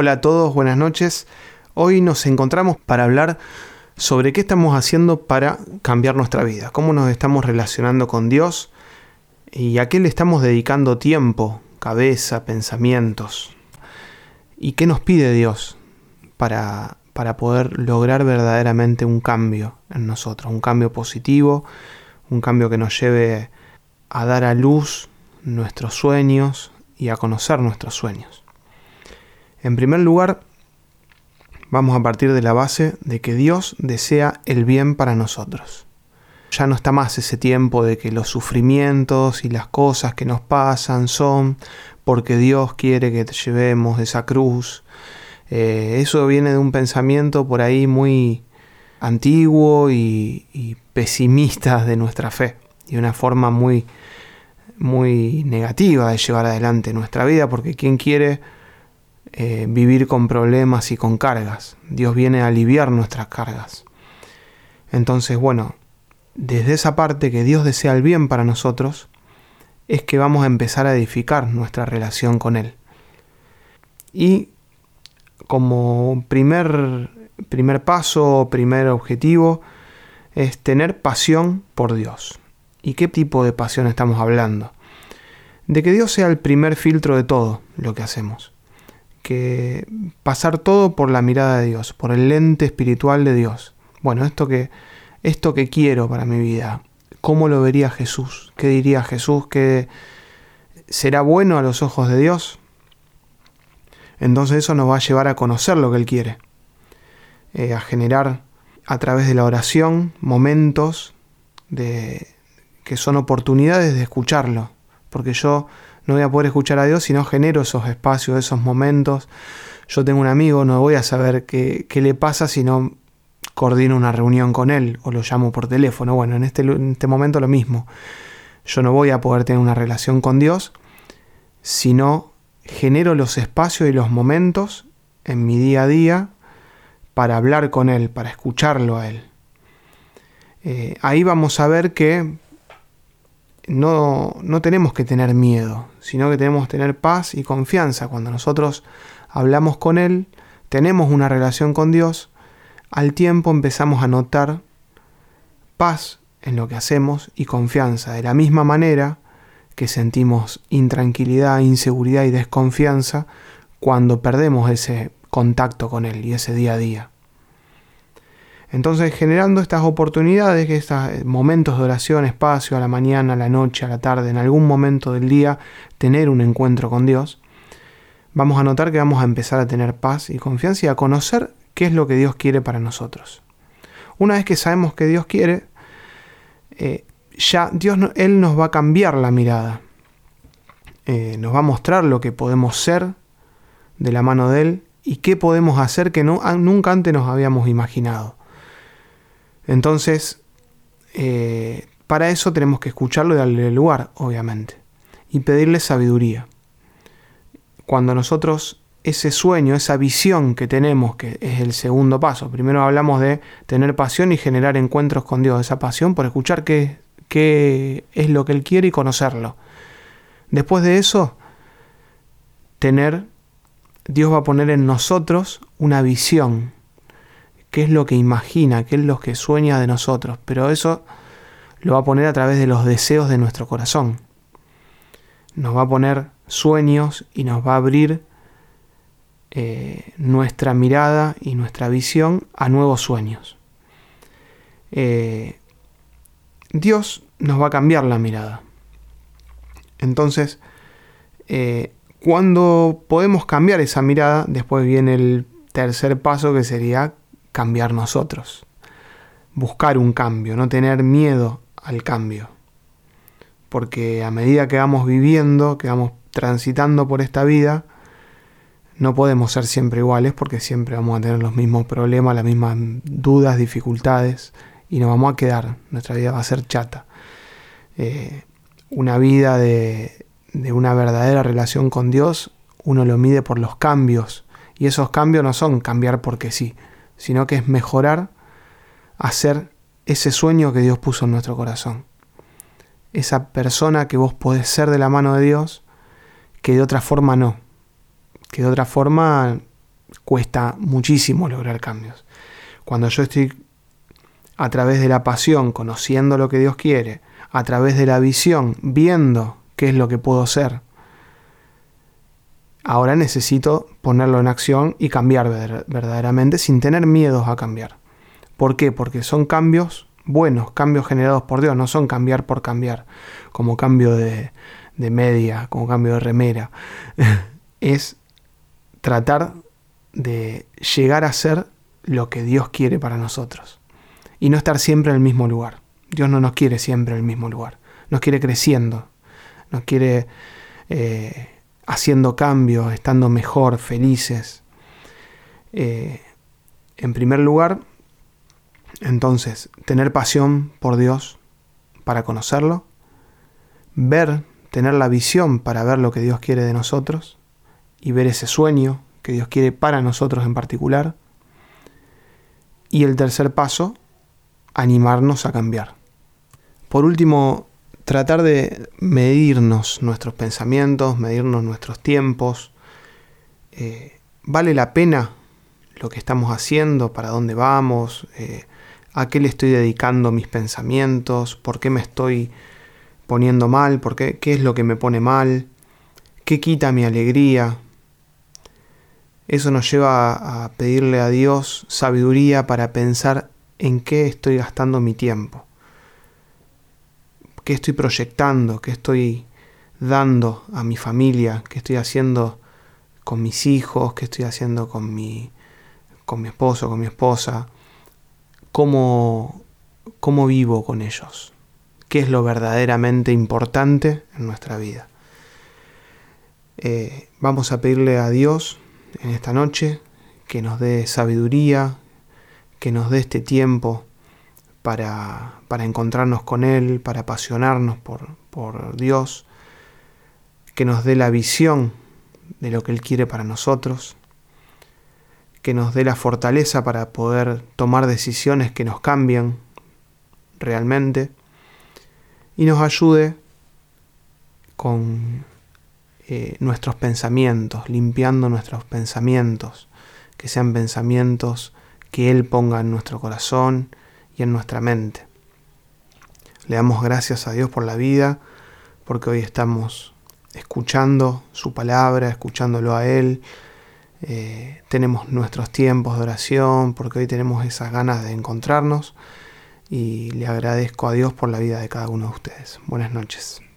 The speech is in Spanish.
Hola a todos, buenas noches. Hoy nos encontramos para hablar sobre qué estamos haciendo para cambiar nuestra vida, cómo nos estamos relacionando con Dios y a qué le estamos dedicando tiempo, cabeza, pensamientos y qué nos pide Dios para, para poder lograr verdaderamente un cambio en nosotros, un cambio positivo, un cambio que nos lleve a dar a luz nuestros sueños y a conocer nuestros sueños. En primer lugar, vamos a partir de la base de que Dios desea el bien para nosotros. Ya no está más ese tiempo de que los sufrimientos y las cosas que nos pasan son porque Dios quiere que llevemos esa cruz. Eh, eso viene de un pensamiento por ahí muy antiguo y, y pesimista de nuestra fe y una forma muy, muy negativa de llevar adelante nuestra vida porque quien quiere eh, vivir con problemas y con cargas. Dios viene a aliviar nuestras cargas. Entonces, bueno, desde esa parte que Dios desea el bien para nosotros, es que vamos a empezar a edificar nuestra relación con Él. Y como primer, primer paso, primer objetivo, es tener pasión por Dios. ¿Y qué tipo de pasión estamos hablando? De que Dios sea el primer filtro de todo lo que hacemos que pasar todo por la mirada de Dios, por el lente espiritual de Dios. Bueno, esto que, esto que quiero para mi vida, ¿cómo lo vería Jesús? ¿Qué diría Jesús? ¿Que será bueno a los ojos de Dios? Entonces eso nos va a llevar a conocer lo que Él quiere, eh, a generar a través de la oración momentos de, que son oportunidades de escucharlo, porque yo no voy a poder escuchar a Dios si no genero esos espacios, esos momentos. Yo tengo un amigo, no voy a saber qué, le pasa si no coordino una reunión con él o lo llamo por teléfono. Bueno, en este, en este momento lo mismo. Yo no voy a poder tener una relación con Dios si no genero los espacios y los momentos en mi día a día para hablar con Él, para escucharlo a Él. Eh, ahí vamos a ver que no, no tenemos que tener miedo, sino que tenemos que tener paz y confianza. Cuando nosotros hablamos con Él, tenemos una relación con Dios, al tiempo empezamos a notar paz en lo que hacemos y confianza. De la misma manera que sentimos intranquilidad, inseguridad y desconfianza cuando perdemos ese contacto con Él y ese día a día. Entonces, generando estas oportunidades, estos momentos de oración, espacio a la mañana, a la noche, a la tarde, en algún momento del día, tener un encuentro con Dios, vamos a notar que vamos a empezar a tener paz y confianza y a conocer qué es lo que Dios quiere para nosotros. Una vez que sabemos que Dios quiere, eh, ya Dios, Él nos va a cambiar la mirada. Eh, nos va a mostrar lo que podemos ser de la mano de Él y qué podemos hacer que nunca antes nos habíamos imaginado. Entonces, eh, para eso tenemos que escucharlo y darle lugar, obviamente, y pedirle sabiduría. Cuando nosotros ese sueño, esa visión que tenemos, que es el segundo paso, primero hablamos de tener pasión y generar encuentros con Dios, esa pasión por escuchar qué, es lo que Él quiere y conocerlo. Después de eso, tener, Dios va a poner en nosotros una visión, qué es lo que imagina, qué es lo que sueña de nosotros, pero eso lo va a poner a través de los deseos de nuestro corazón. Nos va a poner sueños y nos va a abrir eh, nuestra mirada y nuestra visión a nuevos sueños. Eh, Dios nos va a cambiar la mirada. Entonces, eh, cuando podemos cambiar esa mirada, después viene el tercer paso que sería cambiar nosotros, buscar un cambio, no tener miedo al cambio. Porque a medida que vamos viviendo, que vamos transitando por esta vida, no podemos ser siempre iguales porque siempre vamos a tener los mismos problemas, las mismas dudas, dificultades y nos vamos a quedar. Nuestra vida va a ser chata. Eh, una vida de, de una verdadera relación con Dios, uno lo mide por los cambios. Y esos cambios no son cambiar porque sí, sino que es mejorar, hacer ese sueño que Dios puso en nuestro corazón. Esa persona que vos podés ser de la mano de Dios, que de otra forma no. Que de otra forma cuesta muchísimo lograr cambios. Cuando yo estoy a través de la pasión, conociendo lo que Dios quiere, a través de la visión, viendo qué es lo que puedo ser, ahora necesito ponerlo en acción y cambiar verdaderamente sin tener miedos a cambiar. ¿Por qué? Porque son cambios buenos, cambios generados por Dios, no son cambiar por cambiar, como cambio de, de media, como cambio de remera. es tratar de llegar a ser lo que Dios quiere para nosotros. Y no estar siempre en el mismo lugar. Dios no nos quiere siempre en el mismo lugar. Nos quiere creciendo. Nos quiere eh, haciendo cambios, estando mejor, felices. Eh, en primer lugar, entonces, tener pasión por Dios para conocerlo. Ver, tener la visión para ver lo que Dios quiere de nosotros y ver ese sueño que Dios quiere para nosotros en particular. Y el tercer paso, animarnos a cambiar. Por último, tratar de medirnos nuestros pensamientos, medirnos nuestros tiempos. Eh, ¿Vale la pena lo que estamos haciendo? ¿Para dónde vamos? Eh, ¿A qué le estoy dedicando mis pensamientos? ¿Por qué me estoy poniendo mal? ¿Por qué? ¿Qué es lo que me pone mal? ¿Qué quita mi alegría? Eso nos lleva a pedirle a Dios sabiduría para pensar en qué estoy gastando mi tiempo, qué estoy proyectando, qué estoy dando a mi familia, qué estoy haciendo con mis hijos, qué estoy haciendo con mi, con mi esposo, con mi esposa, cómo, cómo vivo con ellos, qué es lo verdaderamente importante en nuestra vida. Eh, vamos a pedirle a Dios en esta noche, que nos dé sabiduría, que nos dé este tiempo para, para encontrarnos con Él, para apasionarnos por, por Dios, que nos dé la visión de lo que Él quiere para nosotros, que nos dé la fortaleza para poder tomar decisiones que nos cambien realmente y nos ayude con eh, nuestros pensamientos, limpiando nuestros pensamientos, que sean pensamientos que Él ponga en nuestro corazón en nuestra mente. Le damos gracias a Dios por la vida, porque hoy estamos escuchando su palabra, escuchándolo a Él. Eh, tenemos nuestros tiempos de oración, porque hoy tenemos esas ganas de encontrarnos y le agradezco a Dios por la vida de cada uno de ustedes. Buenas noches.